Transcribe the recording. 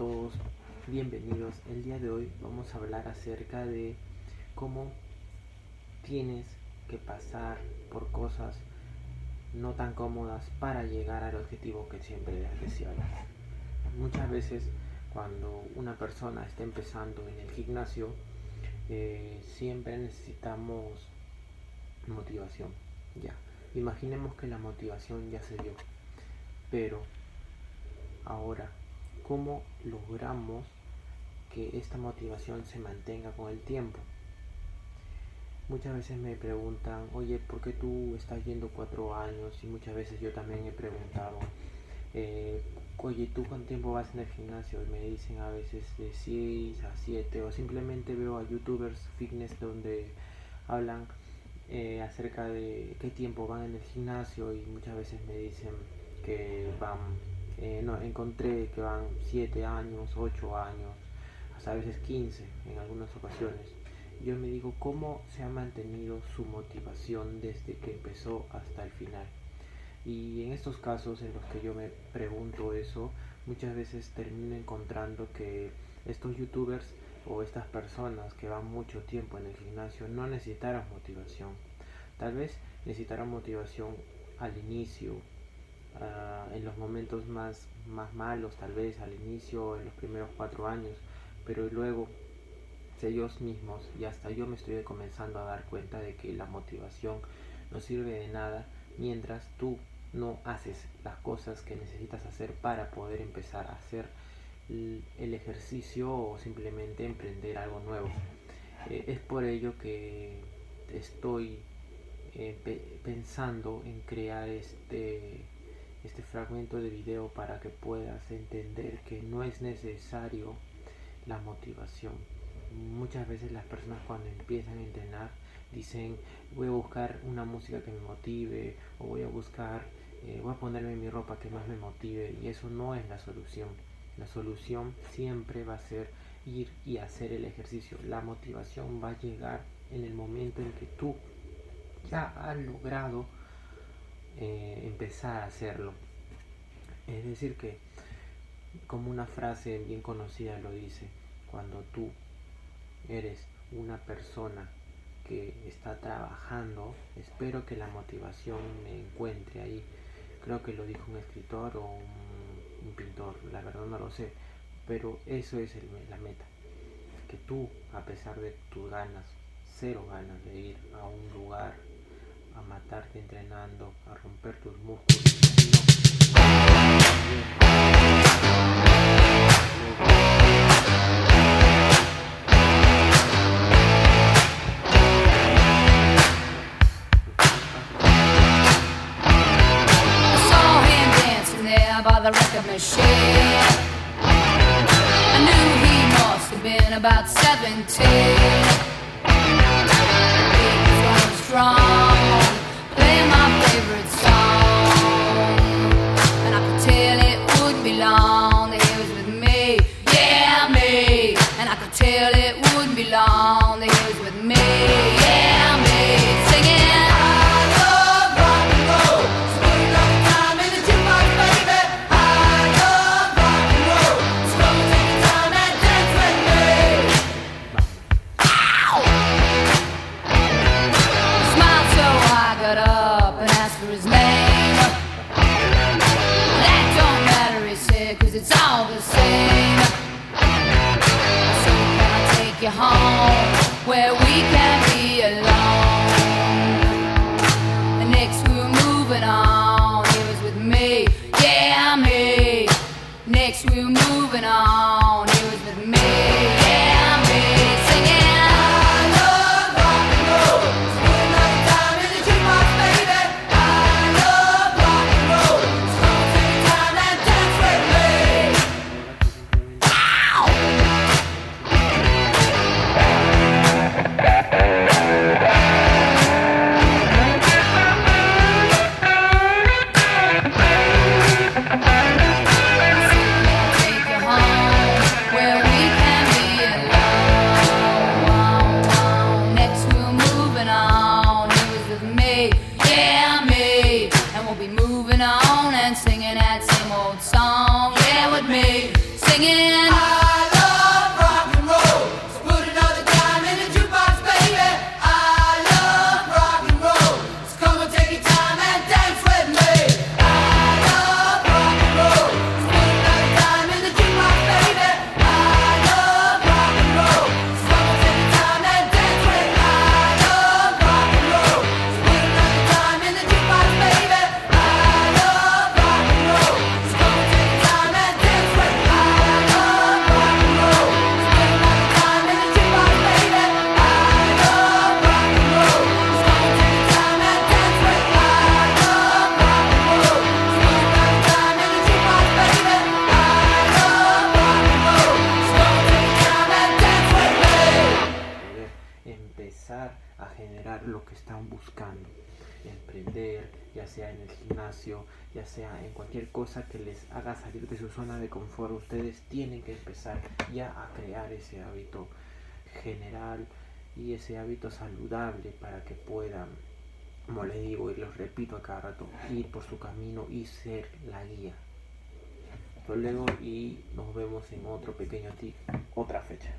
todos, bienvenidos. El día de hoy vamos a hablar acerca de cómo tienes que pasar por cosas no tan cómodas para llegar al objetivo que siempre deseas. Muchas veces cuando una persona está empezando en el gimnasio, eh, siempre necesitamos motivación. Ya, imaginemos que la motivación ya se dio, pero ahora cómo logramos que esta motivación se mantenga con el tiempo. Muchas veces me preguntan, oye, ¿por qué tú estás yendo cuatro años? Y muchas veces yo también he preguntado, eh, oye, ¿tú cuánto tiempo vas en el gimnasio? Y me dicen a veces de 6 a 7 o simplemente veo a youtubers fitness donde hablan eh, acerca de qué tiempo van en el gimnasio y muchas veces me dicen que van eh, no, encontré que van 7 años, 8 años, hasta a veces 15 en algunas ocasiones. Yo me digo cómo se ha mantenido su motivación desde que empezó hasta el final. Y en estos casos en los que yo me pregunto eso, muchas veces termino encontrando que estos youtubers o estas personas que van mucho tiempo en el gimnasio no necesitaron motivación. Tal vez necesitaron motivación al inicio, Ah, en los momentos más, más malos, tal vez al inicio, en los primeros cuatro años, pero luego ellos mismos y hasta yo me estoy comenzando a dar cuenta de que la motivación no sirve de nada mientras tú no haces las cosas que necesitas hacer para poder empezar a hacer el ejercicio o simplemente emprender algo nuevo. Eh, es por ello que estoy eh, pensando en crear este este fragmento de video para que puedas entender que no es necesario la motivación. Muchas veces las personas cuando empiezan a entrenar dicen voy a buscar una música que me motive o voy a buscar, eh, voy a ponerme mi ropa que más me motive y eso no es la solución. La solución siempre va a ser ir y hacer el ejercicio. La motivación va a llegar en el momento en que tú ya has logrado eh, empezar a hacerlo. Es decir, que como una frase bien conocida lo dice, cuando tú eres una persona que está trabajando, espero que la motivación me encuentre ahí. Creo que lo dijo un escritor o un, pintor, la verdad no lo sé, pero eso es la meta. Que tú, a pesar de tus ganas, cero ganas de ir a un lugar a matarte entrenando, a romper tus músculos. by the record machine. I knew he must have been about 17 going on? singing that same old song. Yeah, with me singing. Ya sea en el gimnasio, ya sea en cualquier cosa que les haga salir de su zona de confort. Ustedes tienen que empezar ya a crear ese hábito general y ese hábito saludable para que puedan, como les digo y los repito a cada rato, ir por su camino y ser la guía. Hasta luego y nos vemos en otro pequeño tip, otra fecha.